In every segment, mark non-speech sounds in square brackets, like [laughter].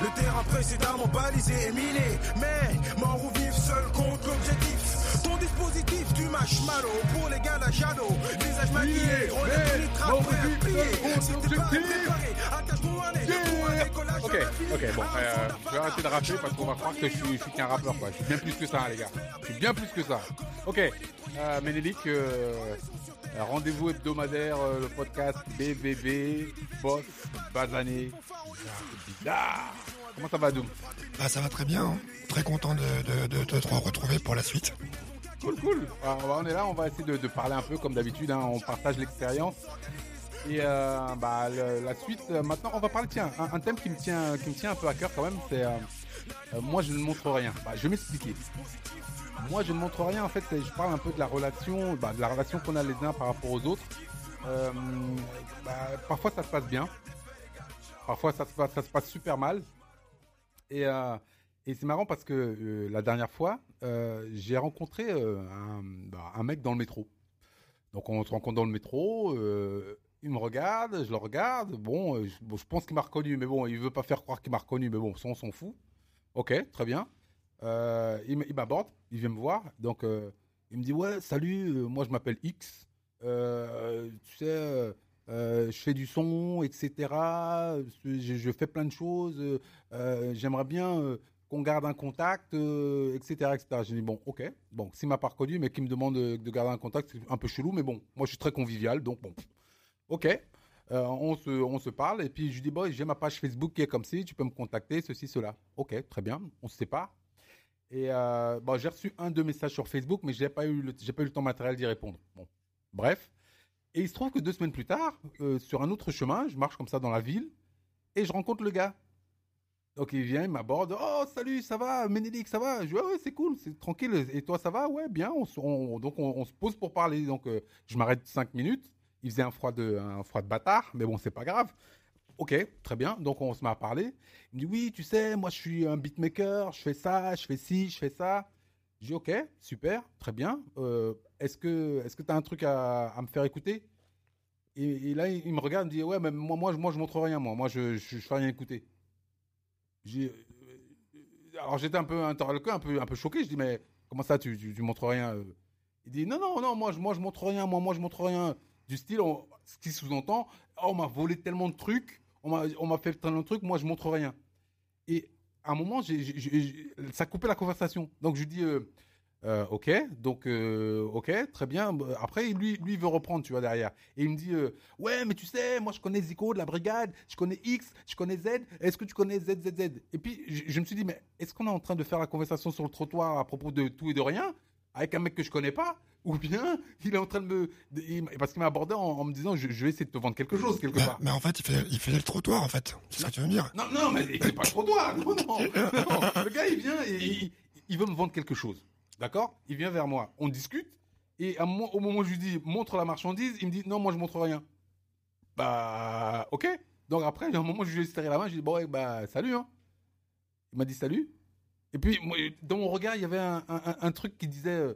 Le terrain précédemment balisé et miné. Mais mort ou vif, seul compte l'objectif. Ton dispositif, tu mâches malo pour les gars la Jado. Visage maquillé, relève prêt à plier. Si t'es pas préparé, pour un décollage Ok, ok, bon, euh, je vais arrêter de rapper parce qu'on va croire que je suis, je suis qu'un rappeur, quoi. Je suis bien plus que ça, les gars. Je suis bien plus que ça. Ok, euh, Ménélique, euh, euh, rendez-vous hebdomadaire, euh, le podcast BBB, Boss, Bazané, bizarre. Comment ça va, Doom Bah, ça va très bien. hein. Très content de, de, de, de te retrouver pour la suite. Cool, cool. Alors, on est là, on va essayer de, parler un peu comme d'habitude, hein, on partage l'expérience. Et euh, bah, le- la suite, euh, maintenant, on va parler, tiens, un, un thème qui me tient, qui me tient un peu à cœur quand même, c'est euh, moi je ne montre rien. Bah, je vais m'expliquer. Moi je ne montre rien, en fait, je parle un peu de la relation, bah, de la relation qu'on a les uns par rapport aux autres. Bah, parfois ça se passe bien, parfois ça se passe, ça se passe super mal. Et, euh, et c'est marrant parce que euh, la dernière fois, euh, j'ai rencontré un, bah, un mec dans le métro. Donc on se rencontre dans le métro, il me regarde, je le regarde, bon, je, pense qu'il m'a reconnu, mais bon, il veut pas faire croire qu'il m'a reconnu, mais bon, on s'en fout. Ok, très bien. Il m'aborde, il vient me voir, donc il me dit ouais, salut, moi je m'appelle X, tu sais, je fais du son, etc. Je, je fais plein de choses. euh, euh, J'aimerais bien euh, qu'on garde un contact, euh, etc., etc. J'ai dit bon, ok, bon, s'il m'a pas reconnu, mais qu'il me demande de, de garder un contact, c'est un peu chelou, mais bon, moi je suis très convivial, donc bon, ok. Euh, on, se, on se parle, et puis je lui dis, bon, j'ai ma page Facebook qui est comme ci, tu peux me contacter, ceci, cela. Ok, très bien, on se sépare. Et euh, bon, j'ai reçu un, deux messages sur Facebook, mais j'ai pas eu le, pas eu le temps matériel d'y répondre. Bon, bref. Et il se trouve que deux semaines plus tard, euh, sur un autre chemin, je marche comme ça dans la ville, et je rencontre le gars. Donc il vient, il m'aborde. Oh, salut, ça va, Ménélique, ça va? Je dis, ouais, c'est cool, c'est tranquille. Et toi, ça va? Ouais, bien. On, donc on, on se pose pour parler. Donc euh, je m'arrête cinq minutes. Il faisait un froid de, un froid de bâtard, mais bon, c'est pas grave. Ok, très bien. Donc on se met à parler. Il me dit, oui, tu sais, moi je suis un beatmaker, je fais ça, je fais ci, je fais ça. Je dis, ok, super, très bien. Euh, est-ce que est-ce que tu as un truc à, me faire écouter? Et, là, il, me regarde, il me dit, ouais, mais moi, moi, moi je montre rien, moi. Moi, je, je, fais rien écouter. Euh, alors j'étais un peu interloqué, un peu, un peu choqué. Je dis mais comment ça tu, tu, montres rien euh? Il dit non non non moi je moi je montre rien moi moi je montre rien du style ce qui sous-entend oh, on m'a volé tellement de trucs on m'a on m'a fait tellement de trucs moi je montre rien. Et à un moment j'ai- ça coupait la conversation donc je lui dis euh, euh, ok, donc euh, ok, très bien. Après, lui, lui veut reprendre, tu vois derrière. Et il me dit, ouais, mais tu sais, moi je connais Zico de la brigade, je connais X, je connais Z. Est-ce que tu connais ZZZ Et puis je me suis dit, mais est-ce qu'on est en train de faire la conversation sur le trottoir à propos de tout et de rien? Avec un mec que je connais pas Ou bien [laughs] il est en train de me, il parce qu'il m'a abordé en, en me disant, je, je vais essayer de te vendre quelque chose quelque Mais, part. mais en fait, il fait, il fait le trottoir, en fait. C'est ce que tu veux me dire. Non, non, mais c'est pas le trottoir. Non, [laughs] non, non. Le gars, il vient et il, il veut me vendre quelque chose. D'accord? Il vient vers moi. On discute. Et à au moment où je lui dis, montre la marchandise, il me dit, non, moi, je montre rien. Bah, ok. Donc après, il a un moment où je lui ai serré la main, je lui ai dit, bon, bah, salut, hein. Il m'a dit salut. Et puis, moi, dans mon regard, il y avait un, un- un- un truc qui disait, euh,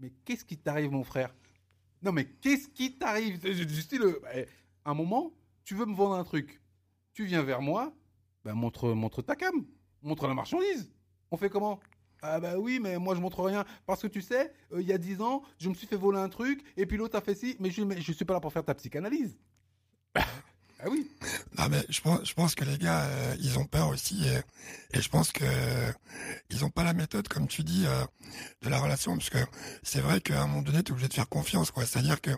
mais qu'est-ce qui t'arrive, mon frère? Non, mais qu'est-ce qui t'arrive? Du style, euh, bah, à un moment, tu veux me vendre un truc. Tu viens vers moi, bah, montre, montre ta cam, montre la marchandise. On fait comment? Ah bah oui, mais moi je montre rien. Parce que tu sais, euh, il y a 10 ans, je me suis fait voler un truc, et puis l'autre a fait ci, mais je, mais je suis pas là pour faire ta psychanalyse. Ah oui. Non, mais je pense, que les gars, euh, ils ont peur aussi, et, je pense que euh, ils ont pas la méthode, comme tu dis, euh, de la relation, parce que c'est vrai qu'à un moment donné, tu es obligé de faire confiance, quoi. C'est-à-dire que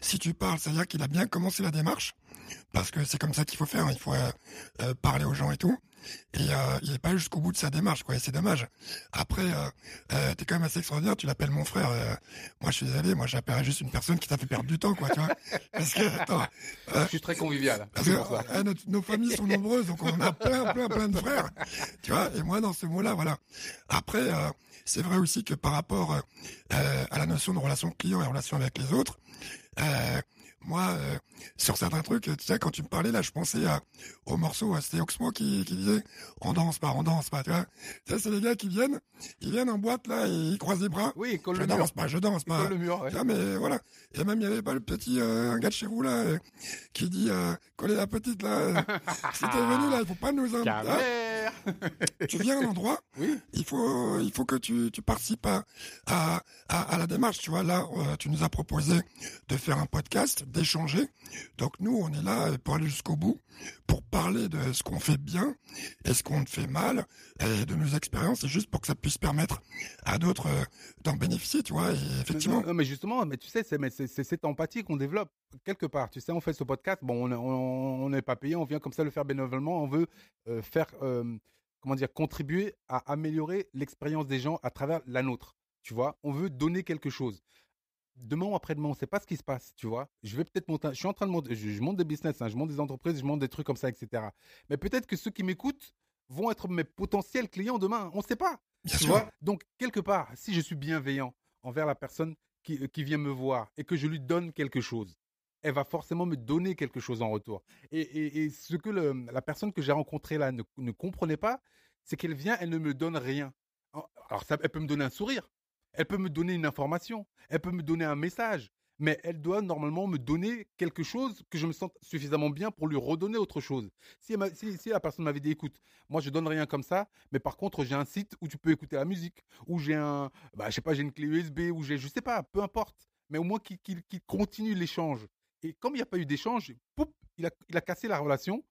si tu parles, c'est-à-dire qu'il a bien commencé la démarche, parce que c'est comme ça qu'il faut faire. hein. Il faut parler aux gens et tout. Et euh, il est pas jusqu'au bout de sa démarche, quoi. Et c'est dommage. Après, euh, euh, t'es quand même assez extraordinaire. Tu l'appelles mon frère. euh, moi, je suis désolé. Moi, j'appellerais juste une personne qui t'a fait perdre du temps, quoi. Tu vois [laughs] Parce que attends, Je suis très convivial. parce C'est que pour ça. notre- nos familles sont nombreuses, donc on a plein, plein, plein de frères. Tu vois, et moi dans ce mot-là, voilà. Après, c'est vrai aussi que par rapport à la notion de relation client et relation avec les autres, euh, moi, euh, sur certains trucs, tu sais, quand tu me parlais là, je pensais à, au morceau, c'était Oxmo qui, qui disait on danse pas, on danse pas, tu vois. Tu sais, c'est les gars qui viennent, ils viennent en boîte là, et ils croisent les bras. Oui, il colle je le mur. danse pas, je danse pas. le mur, ouais. Mais voilà. Et même il y avait pas le petit euh, un gars de chez vous là euh, qui dit euh, coller la petite là. euh, si t'es venu là, il faut pas nous hein faire. [laughs] tu viens à un endroit, Oui. il faut, il faut que tu, tu participes à, à, à, à la démarche. Tu vois, là, euh, tu nous as proposé de faire un podcast, d'échanger. Donc nous, on est là pour aller jusqu'au bout, pour parler de ce qu'on fait bien et ce qu'on fait mal, et de nos expériences, et juste pour que ça puisse permettre à d'autres euh, d'en bénéficier, tu vois. Et effectivement, Non, mais justement, mais tu sais, c'est cette empathie qu'on développe quelque part. Tu sais, on fait ce podcast, bon, on on- on n'est pas payé, on vient comme ça le faire bénévolement. On veut euh, faire, euh, comment dire, contribuer à améliorer l'expérience des gens à travers la nôtre. Tu vois, on veut donner quelque chose. Demain ou après-demain, on ne sait pas ce qui se passe, tu vois? Je vais peut-être monter, je suis en train de monter, je, je monte des business, hein, je monte des entreprises, je monte des trucs comme ça, etc. Mais peut-être que ceux qui m'écoutent vont être mes potentiels clients demain. On ne sait pas. bien Tu sûr. vois? Donc, quelque part, si je suis bienveillant envers la personne qui, euh, qui vient me voir et que je lui donne quelque chose, elle va forcément me donner quelque chose en retour. Et, ce que la personne que j'ai rencontrée là ne, comprenait pas, c'est qu'elle vient, elle ne me donne rien. En- Alors, ça, elle peut me donner un sourire, elle peut me donner une information, elle peut me donner un message, mais elle doit normalement me donner quelque chose que je me sente suffisamment bien pour lui redonner autre chose. Si, la personne m'avait dit, écoute, moi je donne rien comme ça, mais par contre j'ai un site où tu peux écouter la musique, où j'ai un, bah, je sais pas, j'ai une clé USB, où j'ai, je sais pas, peu importe, mais au moins qu'il continue l'échange. Et comme il n'y a pas eu d'échange, il a, il a cassé la relation.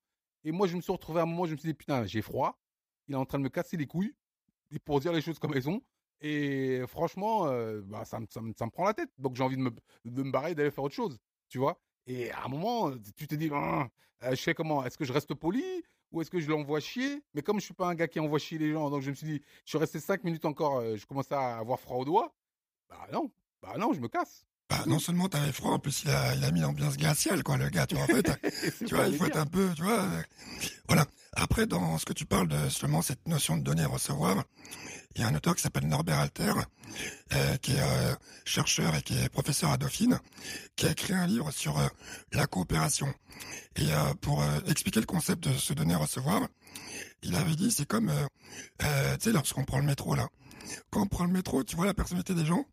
Et moi je me suis retrouvé à un moment, je me suis dit, putain, j'ai froid, il est en train de me casser les couilles, et pour dire les choses comme elles sont. Et franchement, euh, bah, ça, me- prend la tête. Donc j'ai envie de me, barrer, d'aller faire autre chose. Tu vois Et à un moment, tu te dis, Ah, euh, je sais comment, est-ce que je reste poli? Ou est-ce que je l'envoie chier? Mais comme je suis pas un gars qui envoie chier les gens, donc je me suis dit, je suis resté cinq minutes encore, euh, je commençais à avoir froid aux doigts. Bah non, bah non, je me casse. Bah, non seulement t'avais froid, en plus il a, il a mis l'ambiance glaciale, quoi, le gars. Tu vois, en fait, [laughs] tu vois, il faut être un peu, tu vois. euh, Voilà. Après, dans ce que tu parles de justement cette notion de donner et recevoir, il y a un auteur qui s'appelle Norbert Alter, euh, qui est euh, chercheur et qui est professeur à Dauphine, qui a écrit un livre sur euh, la coopération. Et euh, pour euh, expliquer le concept de se donner et recevoir, il avait dit, c'est comme, euh, euh, tu sais, lorsqu'on prend le métro, là. Quand on prend le métro, tu vois la personnalité des gens,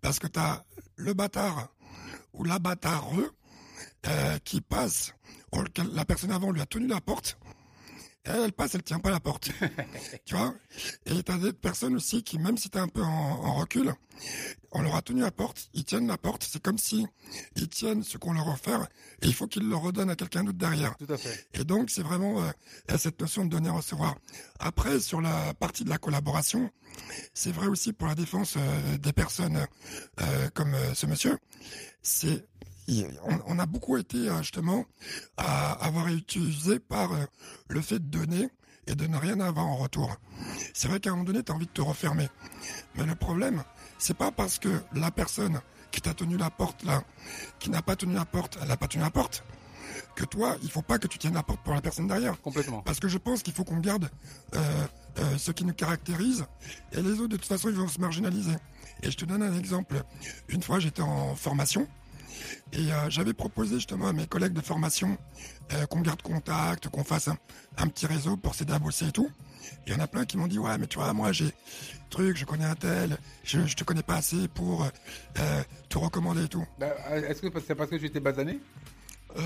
parce que t'as le bâtard ou la euh, qui passe, la personne avant lui a tenu la porte, elle, passe, elle tient pas la porte. [laughs] tu vois? Et t'as des personnes aussi qui, même si t'es un peu en, en recul, on leur a tenu la porte, ils tiennent la porte, c'est comme si ils tiennent ce qu'on leur a offert, et il faut qu'ils le redonnent à quelqu'un d'autre derrière. Tout à fait. Et donc, c'est vraiment euh, cette notion de donner-recevoir. Après, sur la partie de la collaboration, c'est vrai aussi pour la défense euh, des personnes euh, comme ce monsieur. C'est on, a beaucoup été euh, justement à avoir utilisé par euh, le fait de donner et de ne rien avoir en retour. C'est vrai qu'à un moment donné, tu as envie de te refermer. Mais le problème, c'est pas parce que la personne qui t'a tenu la porte là, qui n'a pas tenu la porte, elle n'a pas tenu la porte, que toi, il faut pas que tu tiennes la porte pour la personne derrière. Complètement. Parce que je pense qu'il faut qu'on garde euh, euh, ce qui nous caractérise et les autres, de toute façon, ils vont se marginaliser. Et je te donne un exemple. Une fois, j'étais en formation et euh, j'avais proposé justement à mes collègues de formation euh, qu'on garde contact, qu'on fasse un, petit réseau pour s'aider à bosser et tout. Il y en a plein qui m'ont dit ouais mais tu vois moi j'ai truc, je connais un tel, je, je te connais pas assez pour euh, te recommander et tout. Bah, Est-ce que c'est parce que tu étais basané? Euh,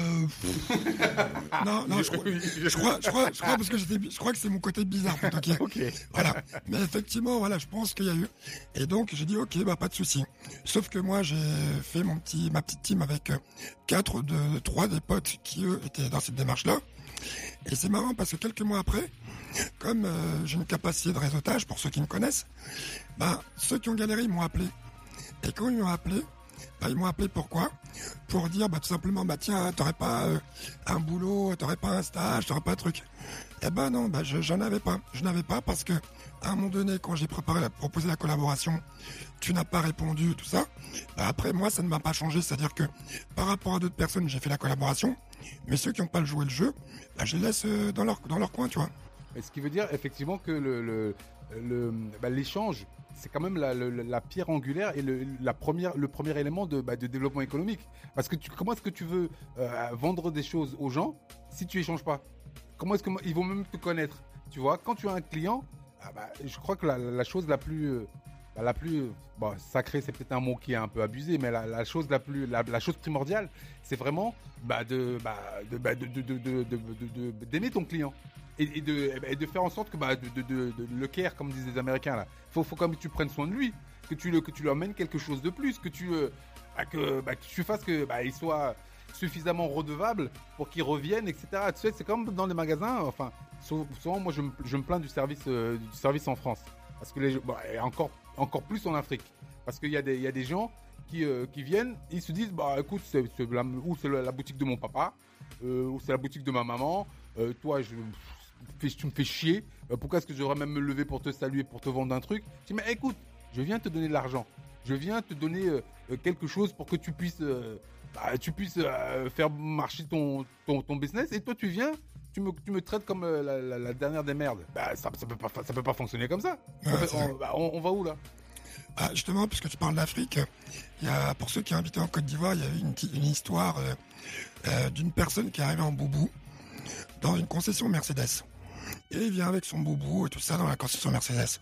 non non je crois, je crois, je crois, je crois parce que je crois que c'est mon côté bizarre Ok. Voilà. Mais effectivement, voilà, je pense qu'il y a eu. Et donc, j'ai dit, ok, bah, pas de souci. Sauf que moi, j'ai fait mon petit, ma petite team avec euh, quatre de, trois des potes qui, eux, étaient dans cette démarche-là. Et c'est marrant parce que quelques mois après, comme euh, j'ai une capacité de réseautage, pour ceux qui me connaissent, bah, ceux qui ont galéré, ils m'ont appelé. Et quand ils m'ont appelé, bah, ils m'ont appelé pourquoi? Pour dire bah, tout simplement, bah tiens, t'aurais pas euh, un boulot, t'aurais pas un stage, t'aurais pas un truc. Eh ben non, bah, je, j'en avais pas. Je n'avais pas parce que à un moment donné, quand j'ai proposé la collaboration, tu n'as pas répondu, tout ça. Bah, après, moi, ça ne m'a pas changé. C'est-à-dire que par rapport à d'autres personnes, j'ai fait la collaboration. Mais ceux qui n'ont pas joué le jeu, bah, je les laisse euh, dans leur, dans leur coin, tu vois. Ce qui veut dire effectivement que le, le, l'échange, c'est quand même la, pierre angulaire et le, la première, le premier élément de, bah, développement économique. Parce que comment est-ce que tu veux euh, vendre des choses aux gens si tu échanges pas? Comment est-ce qu'ils vont même te connaître? Tu vois, quand tu as un client, ah bah, je crois que la, chose la plus, euh, la plus sacrée, c'est peut-être un mot qui est un peu abusé, mais la, chose la plus, la, chose primordiale, c'est vraiment de- d'aimer ton client et, de, et de faire en sorte que bah, de, de, de, le care, comme disent les Américains là. Faut, faut quand que tu prennes soin de lui, que tu le, que tu lui emmènes quelque chose de plus, que tu, euh, bah, bah, que tu fasses que bah, il soit suffisamment redevable pour qu'il revienne, etc. Tu sais, c'est comme dans les magasins. Enfin, sou- souvent, moi, je me, je me plains du service, euh, du service en France, parce que bon, et encore, encore plus en Afrique, parce qu'il y a des, y a des gens qui, euh, qui viennent, ils se disent, bah, écoute, c'est la, c'est la, boutique de mon papa, euh, ou c'est la boutique de ma maman. toi, je, fais- tu me fais chier. euh, pourquoi est-ce que j'aurais même me lever pour te saluer, pour te vendre un truc? Je dis, mais écoute, je viens te donner de l'argent. Je viens te donner euh, euh, quelque chose pour que tu puisses, euh, bah, tu puisses euh, faire marcher ton, ton, ton business. Et toi, tu viens, tu me, tu me traites comme la, la- la dernière des merdes. Bah, ça, ça peut pas, ça peut pas fonctionner comme ça. Ouais, on, bah, on- on va où là? Ah, justement, puisque tu parles d'Afrique, il y a, pour ceux qui ont habité en Côte d'Ivoire, il y a eu une, histoire d'une personne qui est arrivée en boubou dans une concession Mercedes. Et il vient avec son boubou et tout ça dans la concession Mercedes.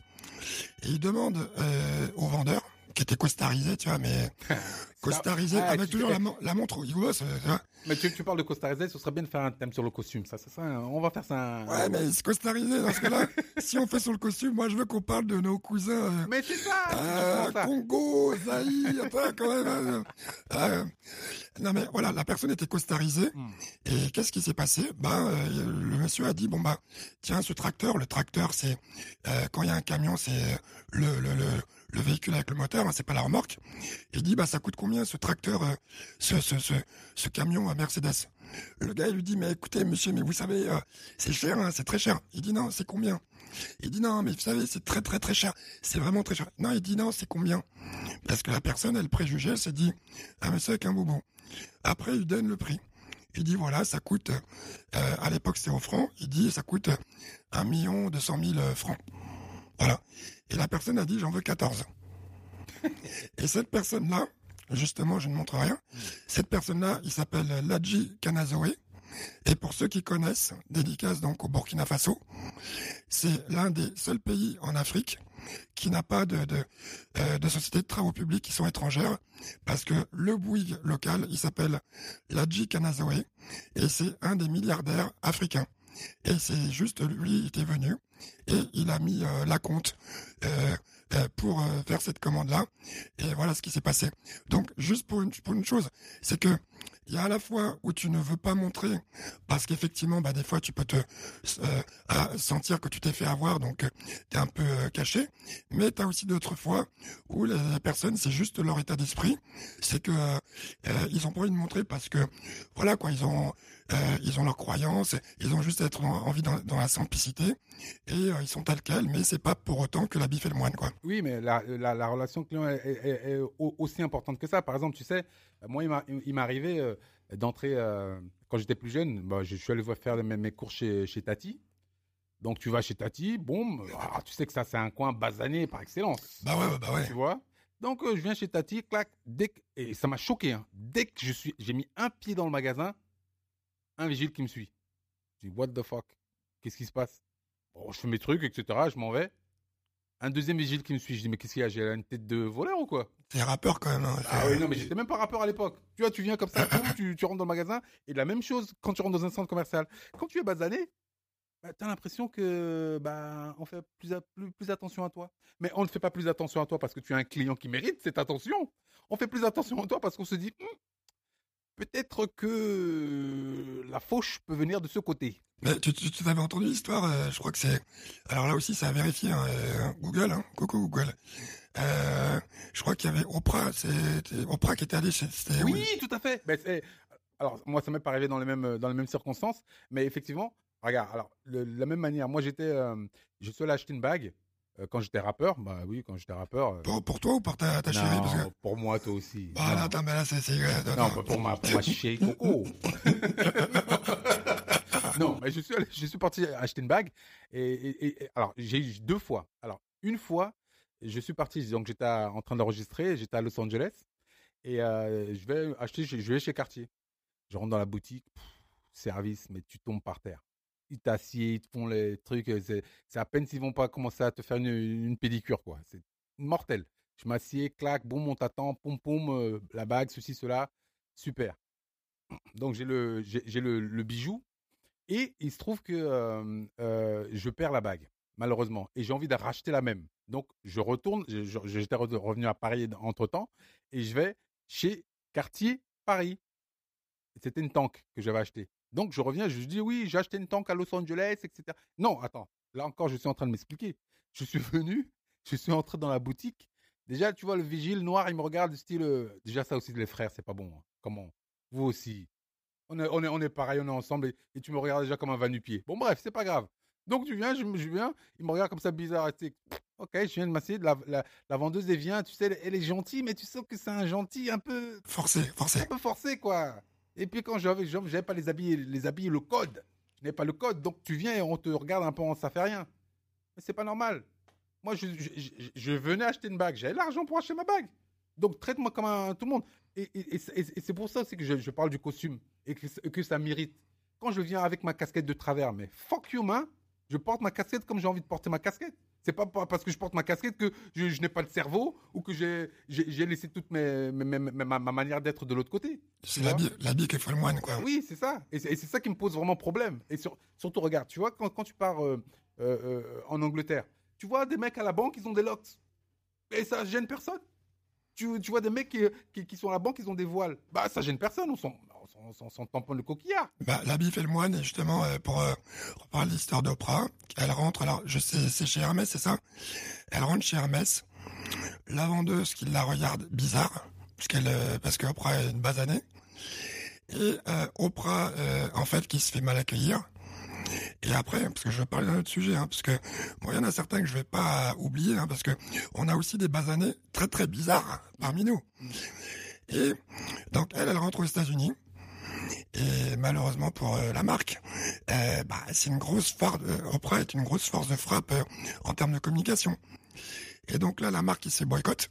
Et il demande euh, au vendeur, qui était costarisé, tu vois, mais [laughs] costarisé, Ah, avec tu- toujours la, mon- la montre au tu vois. Mais tu, tu parles de Costa Rica, ce serait bien de faire un thème sur le costume. Ça, ça, ça, on va faire ça. un- Ouais, mais c'est costarisé dans ce cas-là. [laughs] si on fait sur le costume, moi je veux qu'on parle de nos cousins. euh, Mais c'est ça, Euh, ça. Congo, Zaïre, [laughs] attends, quand même. euh, euh, non mais voilà, la personne était costarisée. Hmm. Et qu'est-ce qui s'est passé? Ben, euh, le monsieur a dit bon bah tiens ce tracteur, le tracteur c'est euh, quand il y a un camion c'est euh, le, le, le, le véhicule avec le moteur, hein, c'est pas la remorque. Il dit bah ça coûte combien ce tracteur, euh, ce, ce, ce, camion à Mercedes? Le gars il lui dit mais écoutez monsieur mais vous savez euh, c'est cher, hein, c'est très cher. Il dit non c'est combien? Il dit non, mais vous savez, c'est très très très cher. C'est vraiment très cher. Non, il dit non, c'est combien? Parce que la personne, elle préjugeait, elle s'est dit, ah mais c'est avec un boubou. Après, il donne le prix. Il dit voilà, ça coûte, euh, à l'époque c'était au franc, il dit ça coûte un million deux cent mille euh, francs. Voilà. Et la personne a dit j'en veux 14. Et cette personne-là, justement, je ne montre rien, cette personne-là, il s'appelle Ladji Kanazoé. Et pour ceux qui connaissent, dédicace donc au Burkina Faso, c'est l'un des seuls pays en Afrique qui n'a pas de, de, euh, de sociétés de travaux publics qui sont étrangères, parce que le Bouygues local, il s'appelle Ladji Kanazoé, et c'est un des milliardaires africains. Et c'est juste lui, il était venu, et il a mis euh, la compte euh, euh, pour faire cette commande-là, et voilà ce qui s'est passé. Donc, juste pour une chose, c'est que il y a à la fois où tu ne veux pas montrer, parce qu'effectivement, bah, des fois, tu peux te euh, sentir que tu t'es fait avoir, donc tu es un peu euh, caché. Mais tu as aussi d'autres fois où les, les personnes, c'est juste leur état d'esprit, c'est que euh, euh, ils ont pas envie de montrer parce que voilà quoi, ils ont euh, ils ont leurs croyances, ils ont juste être en- envie dans, dans la simplicité et euh, ils sont tels quels, mais c'est pas pour autant que l'habit fait le moine quoi. Oui, mais la, la, la relation client est, est- est- est au- aussi importante que ça. Par exemple, tu sais, moi, il m'a- il m'est arrivé euh, d'entrer, euh, quand j'étais plus jeune, bah, je suis allé voir faire mes, mes cours chez, chez Tati. Donc, tu vas chez Tati, bon, ah, tu sais que ça, c'est un coin basané par excellence. Bah ouais, bah ouais. Tu vois? Donc, euh, je viens chez Tati, clac, dès que, et ça m'a choqué, hein, dès que je suis, j'ai mis un pied dans le magasin, un vigile qui me suit. Je dis, what the fuck? Qu'est-ce qui se passe? Bon, je fais mes trucs, etc., je m'en vais. Un deuxième vigile qui me suit. Je dis, mais qu'est-ce qu'il y a? J'ai une tête de voleur ou quoi? T'es rappeur quand même. Hein. Ah oui, non, mais j'étais même pas rappeur à l'époque. Tu vois, tu viens comme ça, tu, tu rentres dans le magasin, et la même chose quand tu rentres dans un centre commercial. Quand tu es basané, bah, t'as l'impression que bah on fait plus, plus attention à toi. Mais on ne fait pas plus attention à toi parce que tu as un client qui mérite cette attention. On fait plus attention à toi parce qu'on se dit, Hmm, peut-être que la fauche peut venir de ce côté. Mais tu, tu, tu avais entendu l'histoire, euh, je crois que c'est... Alors là aussi, ça a vérifié, hein, euh, Google, hein, coucou Google. Euh, je crois qu'il y avait Oprah, c'est Oprah qui était allée chez... Oui, tout à fait. Alors, moi, ça m'est pas arrivé dans les mêmes, dans les mêmes circonstances, mais effectivement, regarde, alors, de la même manière, moi, j'étais, euh, je suis allé acheter une bague euh, quand j'étais rappeur. Bah oui, quand j'étais rappeur. euh, Pour, pour toi ou pour ta, ta non, chérie parce que... pour moi, toi aussi. Bah, non, là, attends, mais là, c'est... euh, non, pas pour ma, pour ma chérie Coco. [laughs] non, mais je suis, allé- je suis parti acheter une bague et, et- et- alors j'ai eu deux fois. Alors une fois, je suis parti, donc j'étais en train d'enregistrer, j'étais à Los Angeles et euh, je vais acheter, je, je vais chez Cartier. Je rentre dans la boutique, pff, service, mais tu tombes par terre. Ils t'assiedent, ils te font les trucs, euh, c'est à peine s'ils vont pas commencer à te faire une, pédicure quoi. C'est mortel. Je m'assieds, clac, boum, on t'attend, poum, poum, euh, la bague, ceci, cela, super. Donc j'ai le, le, bijou et il se trouve que euh, je perds la bague, malheureusement, et j'ai envie de racheter la même. Donc je retourne, j'étais revenu à Paris entre temps et je vais chez Cartier Paris. C'était une tank que j'avais acheté. Donc je reviens, je dis oui, j'ai acheté une tank à Los Angeles, etc. Non, attends, là encore, je suis en train de m'expliquer. Je suis [laughs] venu, je suis entré dans la boutique. Déjà, tu vois, le vigile noir, il me regarde, style. Euh, déjà, ça aussi, les frères, c'est pas bon. Hein. Comment? Vous aussi. On est, on, est, on est pareil, on est ensemble et, tu me regardes déjà comme un va-nu-pied. Bon, bref, c'est pas grave. Donc, tu viens, je, je, viens, il me regarde comme ça bizarre. ok, je viens de m'asseoir. La, la, la, vendeuse, elle vient, tu sais, elle, est gentille, mais tu sais que c'est un gentil un peu. Forcé, forcé. Un peu forcé, quoi. Et puis quand j'avais, j'avais pas les habits, les habits, le code. Je n'ai pas le code, donc tu viens et on te regarde un peu, ça fait rien. Mais c'est pas normal. Moi, je, venais acheter une bague, j'avais l'argent pour acheter ma bague. Donc traite-moi comme un, tout le monde. Et, c'est pour ça aussi que je, parle du costume et que, que ça mérite. Quand je viens avec ma casquette de travers, mais fuck you, man, je porte ma casquette comme j'ai envie de porter ma casquette. C'est pas parce que je porte ma casquette que je, n'ai pas le cerveau ou que j'ai laissé toute mes, ma, manière d'être de l'autre côté. C'est l'habit qui fait le moine, quoi. Oui, c'est ça. Et c'est ça qui me pose vraiment problème. Et surtout, regarde, tu vois, quand, tu pars euh, euh, euh, en Angleterre, tu vois des mecs à la banque, ils ont des locks. Et ça gêne personne. Tu, tu vois des mecs qui, qui, sont à la banque, ils ont des voiles. Bah, ça gêne personne. On s'en son, son, tampon de coquillard. Bah, l'habit fait le moine, et justement, euh, pour euh, reparler de l'histoire d'Oprah, elle rentre, alors, je sais, c'est chez Hermès, c'est ça? Elle rentre chez Hermès, la vendeuse qui la regarde bizarre, parce qu'elle, euh, parce que Oprah est une basanée, et euh, Oprah, en fait, qui se fait mal accueillir, et après, parce que je vais parler d'un autre sujet, hein, parce que bon, il y en a certains que je vais pas oublier, hein, parce que on a aussi des basanés très très bizarres parmi nous. Et donc elle, elle rentre aux États-Unis. Et malheureusement pour euh, la marque, euh, bah, c'est une grosse force. Euh, Oprah est une grosse force de frappe en termes de communication. Et donc là, la marque il s'est boycotte.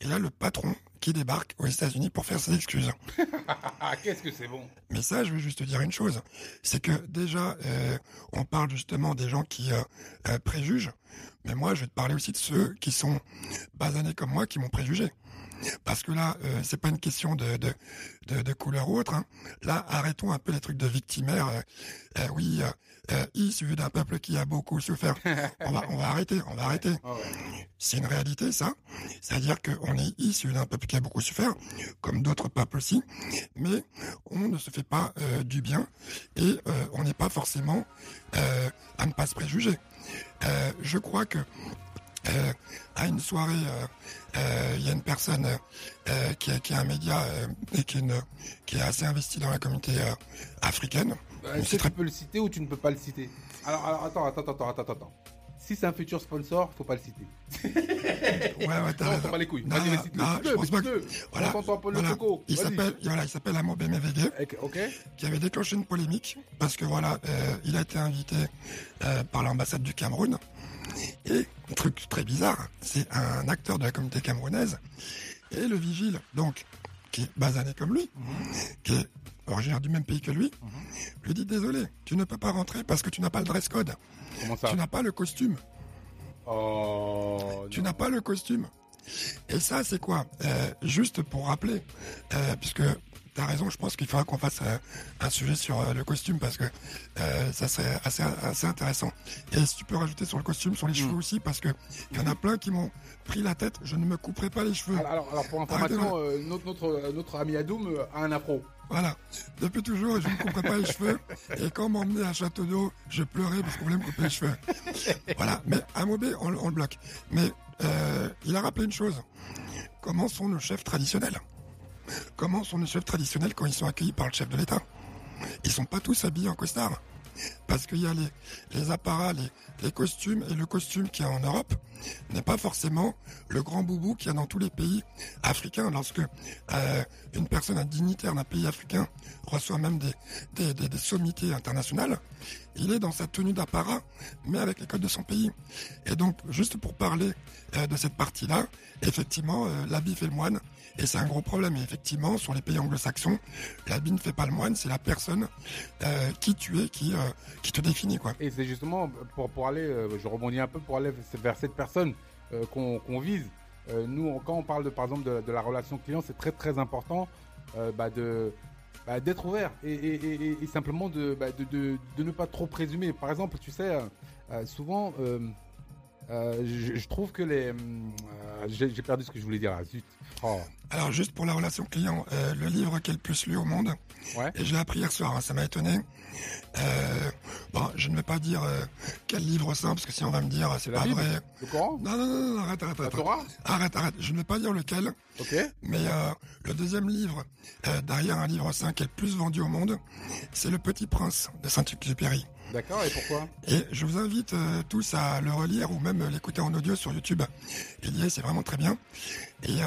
Et là, le patron qui débarque aux États-Unis pour faire ses excuses. [laughs] Qu'est-ce que c'est bon? Mais ça, je veux juste te dire une chose, c'est que déjà, on parle justement des gens qui préjugent, mais moi, je vais te parler aussi de ceux qui sont basanés comme moi, qui m'ont préjugé. Parce que là, euh, c'est pas une question de, de, de, de couleur ou autre. Hein. Là, arrêtons un peu les trucs de victimaire. Euh, euh, oui, euh, issu d'un peuple qui a beaucoup souffert. [laughs] On va, on va arrêter, on va arrêter. C'est une réalité, ça. C'est-à-dire qu'on est issu d'un peuple qui a beaucoup souffert, comme d'autres peuples aussi, mais on ne se fait pas du bien et on n'est pas forcément à ne pas se préjuger. je crois que euh, à une soirée, euh, euh, il y a une personne qui, qui, a un média et qui, qui, est assez investi dans la communauté africaine. Est-ce que tu peux le citer ou tu ne peux pas le citer? Alors, alors, attends, attends, attends, attends, attends. Si c'est un futur sponsor, faut pas le citer. [laughs] ouais, ouais, t'as Non, pas les couilles. Vas-y, cite-le. Je pense pas que... Voilà, voilà. Il s'appelle, voilà, il s'appelle Amo. Ok. Qui avait déclenché une polémique parce que voilà, euh, il a été invité euh, par l'ambassade du Cameroun et un truc très bizarre, c'est un acteur de la communauté camerounaise et le vigile, donc, qui est basané comme lui, qui est originaire du même pays que lui, lui dit désolé, tu ne peux pas rentrer parce que tu n'as pas le dress code. Comment ça Tu n'as pas le costume. Oh, tu n'as pas le costume. Et ça, c'est quoi? Euh, Juste pour rappeler, euh, puisque T'as raison, je pense qu'il faudra qu'on fasse euh, un sujet sur euh, le costume parce que euh, ça serait assez, assez intéressant. Et si tu peux rajouter sur le costume, sur les cheveux mm. aussi, parce que il y en a plein qui m'ont pris la tête, je ne me couperai pas les cheveux. Alors, alors pour information, notre, notre, notre ami Adoum a un afro. Voilà. Depuis toujours, je ne me couperai pas les cheveux. [laughs] Et quand on m'emmenait à Château d'eau, je pleurais parce qu'on voulait me couper les cheveux. Voilà. Mais à Mobé, on, on, le bloque. Mais il a rappelé une chose. Comment sont nos chefs traditionnels Comment sont les chefs traditionnels quand ils sont accueillis par le chef de l'État? Ils sont pas tous habillés en costard. Parce qu'il y a les, les apparats, les, costumes, et le costume qu'il y a en Europe n'est pas forcément le grand boubou qu'il y a dans tous les pays africains. Lorsque euh, une personne, un dignitaire d'un pays africain reçoit même des, des, des, des sommités internationales, il est dans sa tenue d'apparat, mais avec les codes de son pays. Et donc, juste pour parler euh, de cette partie-là, effectivement, euh, l'habit fait le moine, et c'est un gros problème. Et effectivement, sur les pays anglo-saxons, l'habit ne fait pas le moine, c'est la personne euh, qui tu es, qui, qui te définit. Et c'est justement, pour, pour aller, je rebondis un peu, pour aller vers cette personne qu'on vise. nous, quand on parle de, par exemple de, la relation client, c'est très très important bah, de bah, d'être ouvert et, simplement bah, de, de, ne pas trop présumer. Par exemple, tu sais, souvent euh, je, trouve que les. Euh, j'ai perdu ce que je voulais dire. zut. Oh. Alors, juste pour la relation client, euh, le livre qui est le plus lu au monde, ouais. et je l'ai appris hier soir, hein, ça m'a étonné. bon, je ne vais pas dire quel livre c'est, parce que si on va me dire c'est pas vrai. Le Coran? Non, non, non, non, arrête, arrête, arrête. Arrête, arrête. Je ne vais pas dire lequel. Ok. Mais le deuxième livre, derrière un livre 5 qui est le plus vendu au monde, c'est Le Petit Prince de Saint-Exupéry. D'accord, et pourquoi? Et je vous invite euh, tous à le relire ou même l'écouter en audio sur YouTube. Est, c'est vraiment très bien. Et euh,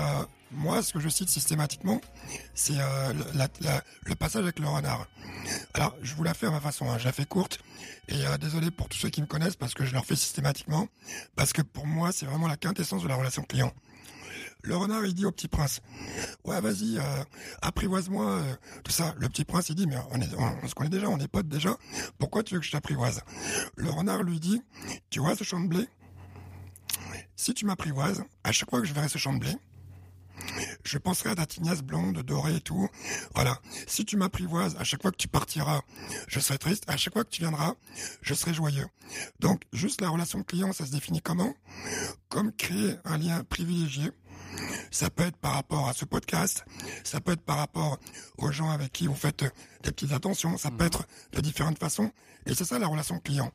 moi, ce que je cite systématiquement, c'est euh, le passage avec le renard. Alors, je vous la fais à ma façon, hein, je la fais courte. Et désolé pour tous ceux qui me connaissent parce que je leur fais systématiquement. Parce que pour moi, c'est vraiment la quintessence de la relation client. Le renard, il dit au petit prince, ouais, vas-y, euh, apprivoise-moi, euh, tout ça. Le petit prince, il dit, mais on, est, on, se connaît déjà, on est potes déjà. Pourquoi tu veux que je t'apprivoise? Le renard lui dit, tu vois ce champ de blé? Si tu m'apprivoises, à chaque fois que je verrai ce champ de blé, je penserai à ta tignasse blonde, dorée et tout. Voilà. Si tu m'apprivoises, à chaque fois que tu partiras, je serai triste. À chaque fois que tu viendras, je serai joyeux. Donc, juste la relation client, ça se définit comment? Comme créer un lien privilégié ça peut être par rapport à ce podcast, ça peut être par rapport aux gens avec qui vous faites des petites attentions, ça peut mhm. être de différentes façons. Et c'est ça la relation client.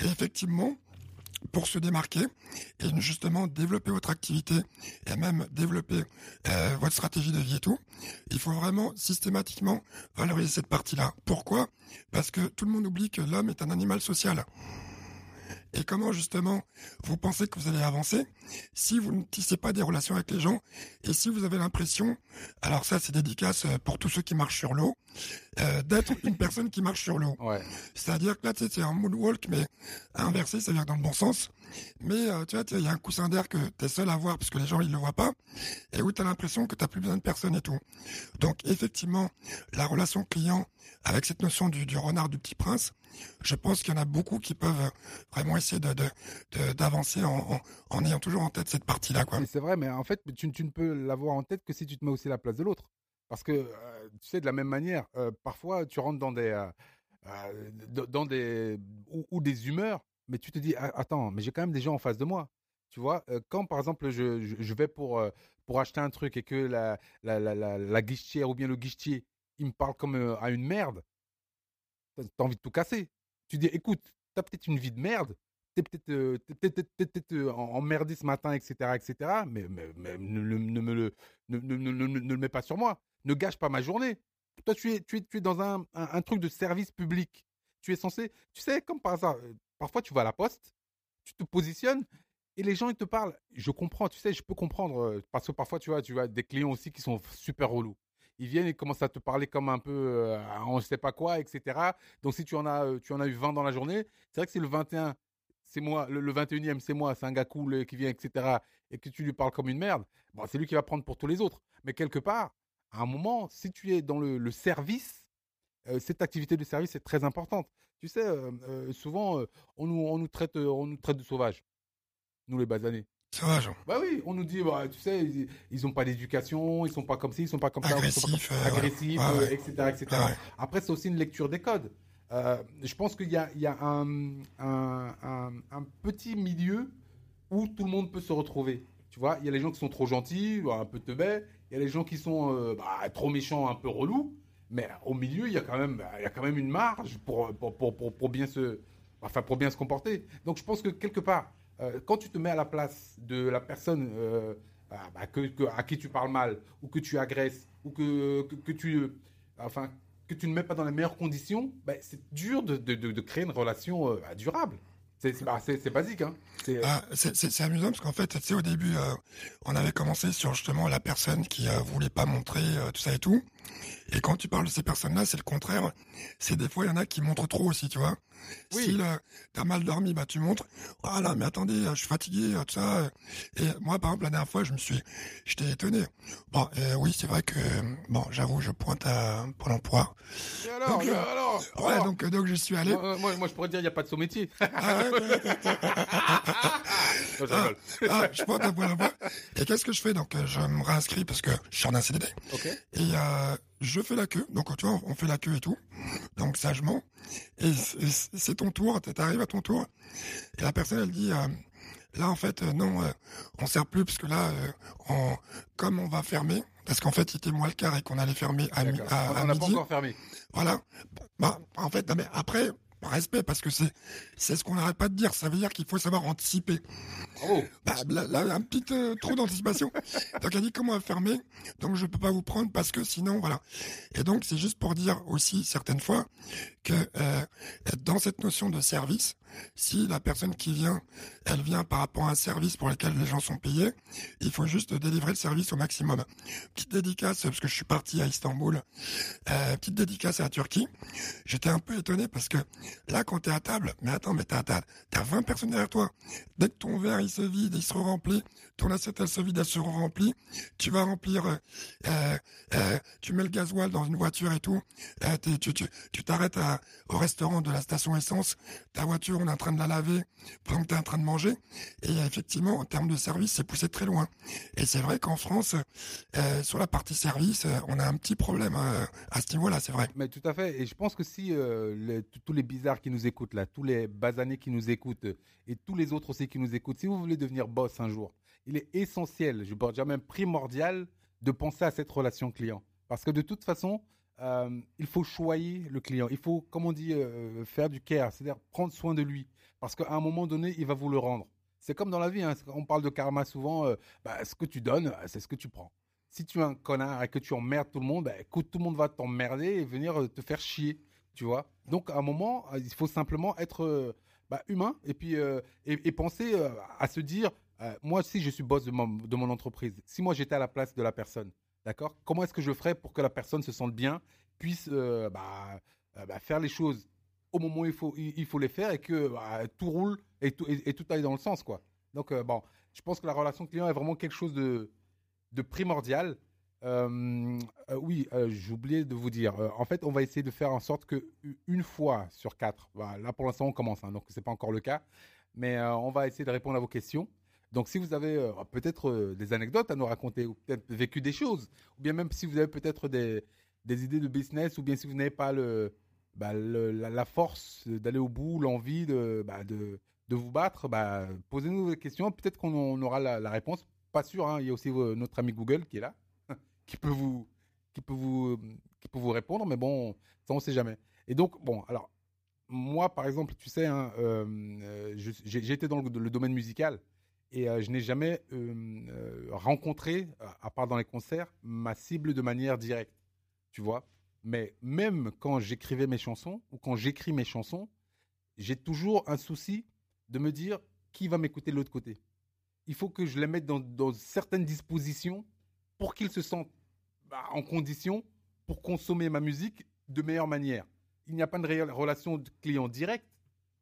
Et effectivement, pour se démarquer et justement développer votre activité et même développer euh, votre stratégie de vie et tout, il faut vraiment systématiquement valoriser cette partie-là. Pourquoi? Parce que tout le monde oublie que l'homme est un animal social. Et comment justement vous pensez que vous allez avancer si vous ne tissez pas des relations avec les gens et si vous avez l'impression, alors ça c'est dédicace euh, pour tous ceux qui marchent sur l'eau, euh, d'être [laughs] une personne qui marche sur l'eau. Ouais. C'est-à-dire que là c'est un moonwalk mais inversé, c'est-à-dire dans le bon sens. Mais euh, tu vois, il y a un coussin d'air que tu es seul à voir parce que les gens ils le voient pas et où tu as l'impression que tu plus besoin de personne et tout. Donc effectivement, la relation client avec cette notion du, du renard du petit prince, je pense qu'il y en a beaucoup qui peuvent vraiment essayer de d'avancer en, en, ayant toujours en tête cette partie-là. C'est vrai, mais en fait, tu, ne peux l'avoir en tête que si tu te mets aussi à la place de l'autre. Parce que, euh, tu sais, de la même manière, euh, parfois, tu rentres dans des... Euh, dans des ou, des humeurs, mais tu te dis, «Ah, attends, mais j'ai quand même des gens en face de moi. Tu vois, quand par exemple je, je, vais pour, pour acheter un truc et que la, la, la, la, guichetière ou bien le guichetier, il me parle comme à une merde, t'as envie de tout casser. Tu dis, écoute, t'as peut-être une vie de merde, t'es peut-être euh, euh, emmerdé ce matin, etc., etc., mais, mais, ne, me le, ne, ne, ne, le mets pas sur moi. Ne gâche pas ma journée. Toi, tu es, tu es, tu es dans un, un, truc de service public. Tu es censé, tu sais, comme par euh, parfois tu vas à la poste, tu te positionnes et les gens ils te parlent. Je comprends, tu sais, je peux comprendre parce que parfois tu vois, tu vois des clients aussi qui sont super relous ils viennent et commencent à te parler comme un peu euh, on ne sait pas quoi, etc. Donc si tu en as, euh, tu en as eu 20 dans la journée, c'est vrai que c'est le 21, c'est moi, le, 21e, c'est moi, c'est un gars cool qui vient, etc. Et que tu lui parles comme une merde, bon, c'est lui qui va prendre pour tous les autres. Mais quelque part, à un moment, si tu es dans le, service, euh, cette activité de service est très importante. Tu sais, souvent, on, nous, on, nous traite, on nous traite de sauvages, nous les basanés. Sauvage. Bah oui, on nous dit, bah, tu sais, ils, n'ont pas d'éducation, ils sont pas comme ci, ils sont pas comme ça, agressifs, euh, agressifs, etc., etc. Après, c'est aussi une lecture des codes. Euh, je pense qu'il y a, il y a un, un, un, petit milieu où tout le monde peut se retrouver. Tu vois, il y a les gens qui sont trop gentils, un peu teubés, il y a les gens qui sont euh, bah, trop méchants, un peu relous, mais au milieu, il y a quand même, il y a quand même une marge pour, pour, pour, pour bien se, enfin, pour bien se comporter. Donc, je pense que quelque part, euh, quand tu te mets à la place de la personne euh, ah, bah, à qui tu parles mal, ou que tu agresses, ou que, que, tu, enfin, que tu ne mets pas dans les meilleures conditions, bah, c'est dur de, de, de, créer une relation euh, bah, durable. C'est bah, basique. Hein. Ah, c'est amusant parce qu'en fait, au début, on avait commencé sur justement la personne qui voulait pas montrer tout ça et tout. Et quand tu parles de ces personnes-là, c'est le contraire. C'est des fois, il y en a qui montrent trop aussi, tu vois. Oui. Si là, t'as mal dormi, bah tu montres. Voilà, mais attendez, je suis fatigué, tout ça. Et moi, par exemple, la dernière fois, je me suis, j'étais étonné. Bon, euh, oui, c'est vrai que, bon, j'avoue, je pointe à Pôle Emploi. Et alors, Donc, et euh, alors Ouais, Alors donc, euh, donc je suis allé. moi, moi, moi, je pourrais dire, il n'y a pas de sous-métier. Ah, Non, [laughs] ah, ah, je pointe à Pôle Emploi. Et qu'est-ce que je fais? Donc, euh, je me réinscris parce que je suis en un CDD. Ok. Et euh, je fais la queue. Donc, tu vois, on fait la queue et tout. Donc, sagement. Et c'est ton tour. T'arrives à ton tour. Et la personne, elle dit, euh, là, en fait, euh, non, euh, on sert plus parce que là, euh, on, comme on va fermer, parce qu'en fait, il était moins le quart et qu'on allait fermer à, mi- à, à On n'a pas midi. encore fermé. Voilà. Bah, en fait, non, mais après, respect, parce que c'est, c'est ce qu'on n'arrête pas de dire. Ça veut dire qu'il faut savoir anticiper. Bravo. Bah, là, là, un petit euh, trou d'anticipation. [laughs] donc elle dit comment fermer, donc je peux pas vous prendre parce que sinon voilà. Et donc c'est juste pour dire aussi certaines fois que euh, dans cette notion de service, si la personne qui vient, elle vient par rapport à un service pour lequel les gens sont payés, il faut juste délivrer le service au maximum. Petite dédicace parce que je suis parti à Istanbul, euh, petite dédicace à la Turquie. J'étais un peu étonné parce que là quand t'es à table, mais attends, mais t'as t'as t'as 20 personnes derrière toi. Dès que ton verre il se vide, il se remplit, ton assiette elle se vide, elle se remplit, tu vas remplir, euh, euh, euh, tu mets le gasoil dans une voiture et tout, tu t'arrêtes au restaurant de la station essence, ta voiture on est en train de la laver pendant que t'es en train de manger, et effectivement en termes de service c'est poussé très loin. Et c'est vrai qu'en France, sur la partie service, on a un petit problème euh, à ce niveau-là, c'est vrai. Mais tout à fait. Et je pense que si tous- les qui nous écoutent là, tous les basanés qui nous écoutent euh, et tous les autres aussi qui nous écoutent, si vous voulez devenir boss un jour, il est essentiel, je dire même primordial, de penser à cette relation client. Parce que de toute façon, euh, il faut choyer le client. Il faut, comme on dit, euh, faire du care, c'est-à-dire prendre soin de lui. Parce qu'à un moment donné, il va vous le rendre. C'est comme dans la vie, hein, on parle de karma souvent, bah, ce que tu donnes, c'est ce que tu prends. Si tu es un connard et que tu emmerdes tout le monde, bah, écoute, tout le monde va t'emmerder et venir te faire chier, tu vois. Donc à un moment, euh, il faut simplement être euh, bah, humain et puis euh, et, penser à se dire, moi si je suis boss de mon, de mon entreprise, si moi j'étais à la place de la personne, d'accord, comment est-ce que je ferais pour que la personne se sente bien, puisse bah, bah, faire les choses au moment où il faut, il, faut les faire et que tout roule et tout, et, tout aille dans le sens, quoi. Donc, bon, je pense que la relation client est vraiment quelque chose de, de primordial. Euh, euh, oui, euh, oublié de vous dire. en fait, on va essayer de faire en sorte que une fois sur quatre, là pour l'instant on commence, hein, donc c'est pas encore le cas, mais on va essayer de répondre à vos questions. Donc, si vous avez peut-être des anecdotes à nous raconter, ou peut-être vécu des choses, ou bien même si vous avez peut-être des, idées de business, ou bien si vous n'avez pas bah, la, force d'aller au bout, l'envie de, bah, vous battre, bah, posez-nous des questions. Peut-être qu'on on aura la, réponse. Pas sûr. hein, Il y a aussi notre ami Google qui est là, qui peut vous, qui peut vous, qui peut vous répondre. Mais bon, ça on sait jamais. Et donc bon, alors moi par exemple, tu sais, hein, euh, euh, j'ai dans le, domaine musical et euh, je n'ai jamais rencontré, à- part dans les concerts, ma cible de manière directe. Tu vois. Mais même quand j'écrivais mes chansons ou quand j'écris mes chansons, j'ai toujours un souci de me dire qui va m'écouter de l'autre côté. Il faut que je les mette dans certaines dispositions pour qu'ils se sentent bah, en condition pour consommer ma musique de meilleure manière. Il n'y a pas de relation de client direct,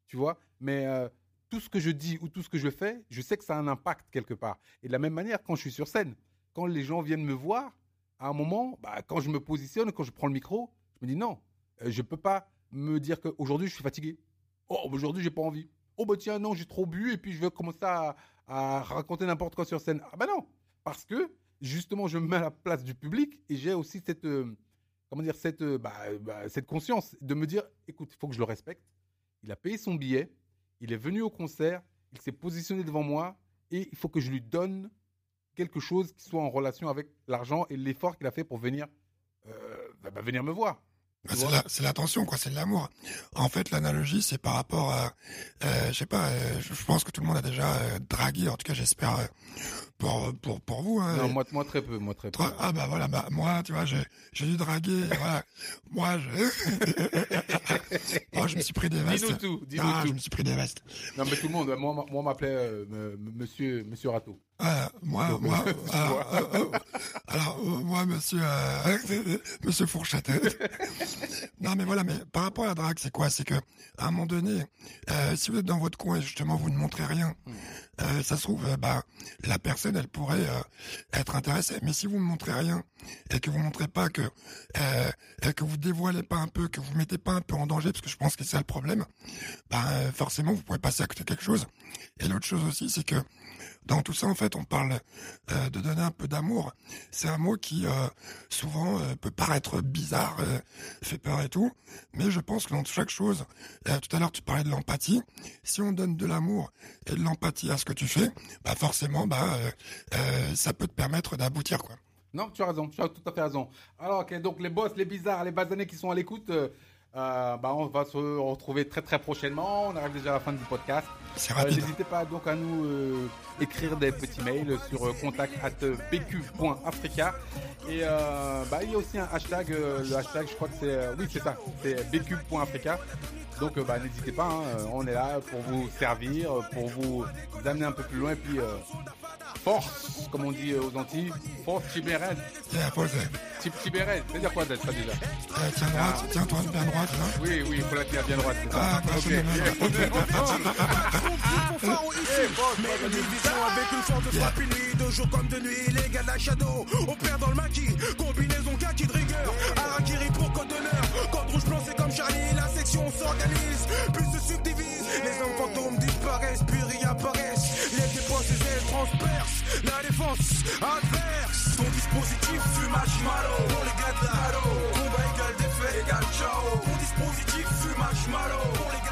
tu vois, mais euh, tout ce que je dis ou tout ce que je fais, je sais que ça a un impact quelque part. Et de la même manière, quand je suis sur scène, quand les gens viennent me voir, à un moment, bah, quand je me positionne, quand je prends le micro, je me dis non, euh, je peux pas me dire qu'aujourd'hui je suis fatigué. Oh, aujourd'hui j'ai pas envie. Oh bah tiens, non, j'ai trop bu et puis je vais commencer à, à raconter n'importe quoi sur scène. Ah bah non, parce que justement je me mets à la place du public et j'ai aussi cette, euh, comment dire, cette, euh, bah, bah, cette conscience de me dire, écoute, il faut que je le respecte. Il a payé son billet, il est venu au concert, il s'est positionné devant moi et il faut que je lui donne quelque chose qui soit en relation avec l'argent et l'effort qu'il a fait pour venir, euh, bah, venir me voir. Bah, c'est l'attention, quoi, c'est de l'amour. En fait, l'analogie, c'est par rapport à, euh, je sais pas, euh, je pense que tout le monde a déjà euh, dragué, en tout cas, j'espère pour pour pour vous. Hein, Non, moi, moi très peu, moi très peu. Ah bah voilà, bah, moi, tu vois, j'ai j'ai dû draguer, voilà. [laughs] Moi, je... [laughs] oh, je me suis pris des vestes. Dis-nous tout, dis-nous ah, tout. je me suis pris des vestes. Non, mais tout le monde, moi, moi, on m'appelait monsieur, monsieur Rato. Ah, moi, Donc, moi, [laughs] ah, ah, Alors, euh, moi, monsieur, euh, [laughs] monsieur Fourchette. [laughs] non, mais voilà, mais par rapport à la drague, c'est quoi? C'est que, à un moment donné, euh, si vous êtes dans votre coin et justement vous ne montrez rien, hmm. euh, ça se trouve, euh, bah, la personne, elle pourrait euh, être intéressée. Mais si vous ne montrez rien et que vous montrez pas que, que vous dévoilez pas un peu, que vous mettez pas un peu en danger, parce que je pense que c'est ça le problème, bah, forcément, vous pouvez passer à côté de quelque chose. Et l'autre chose aussi, c'est que dans tout ça, en fait, on parle euh, de donner un peu d'amour. C'est un mot qui, euh, souvent, euh, peut paraître bizarre, fait peur et tout. Mais je pense que dans chaque chose, tout à l'heure, tu parlais de l'empathie. Si on donne de l'amour et de l'empathie à ce que tu fais, bah forcément, bah, ça peut te permettre d'aboutir, quoi. Non, tu as raison, tu as tout à fait raison. Alors, ok, donc les boss, les bizarres, les basanés qui sont à l'écoute, euh, bah, on va se retrouver très très prochainement. On arrive déjà à la fin du podcast. Euh, n'hésitez pas donc à nous euh, écrire des petits mails sur contact at bq.africa. Et bah, il y a aussi un hashtag, le hashtag je crois que c'est, oui c'est ça, c'est bq.africa. Donc bah, n'hésitez pas, hein, on est là pour vous servir, pour vous amener un peu plus loin. Et puis force, comme on dit aux Antilles, force tibéraise. Type tibéraise, c'est-à-dire quoi d'être ça déjà Tiens droite, tiens toi bien droite. Oui, oui, il faut la tenir bien droite. Ah, bah, ok. Mais une division avec une sorte de frappe de jour comme de nuit, les gars de la shadow. On perd dans le maquis, combinaison kaki de rigueur. Arakiri pour code d'honneur. Code rouge blanc, c'est comme Charlie, la section s'organise, puis se subdivise. Les hommes fantômes disparaissent, puis La défense adverse. Ton dispositif fumage malo. Pour les gars de la. Combat égal défait égal ciao. Ton dispositif fumage malo. Pour les